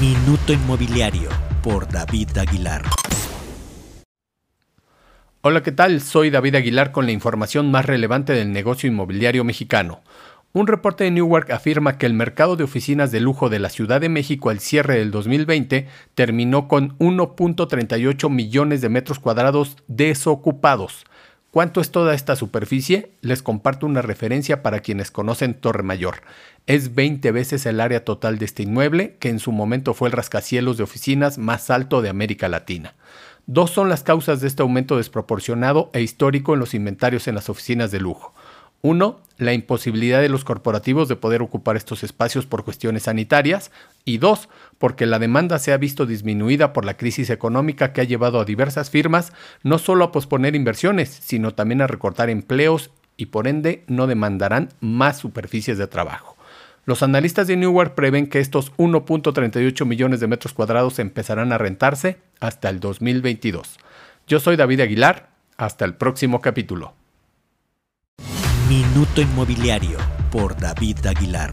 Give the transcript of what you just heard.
Minuto Inmobiliario por David Aguilar. Hola, ¿qué tal? Soy David Aguilar con la información más relevante del negocio inmobiliario mexicano. Un reporte de Newark afirma que el mercado de oficinas de lujo de la Ciudad de México al cierre del 2020 terminó con 1.38 millones de metros cuadrados desocupados. ¿Cuánto es toda esta superficie? Les comparto una referencia para quienes conocen Torre Mayor. Es 20 veces el área total de este inmueble, que en su momento fue el rascacielos de oficinas más alto de América Latina. Dos son las causas de este aumento desproporcionado e histórico en los inventarios en las oficinas de lujo. Uno, la imposibilidad de los corporativos de poder ocupar estos espacios por cuestiones sanitarias. Y dos, porque la demanda se ha visto disminuida por la crisis económica que ha llevado a diversas firmas no solo a posponer inversiones, sino también a recortar empleos y por ende no demandarán más superficies de trabajo. Los analistas de Newark prevén que estos 1.38 millones de metros cuadrados empezarán a rentarse hasta el 2022. Yo soy David Aguilar, hasta el próximo capítulo. Minuto Inmobiliario por David Aguilar.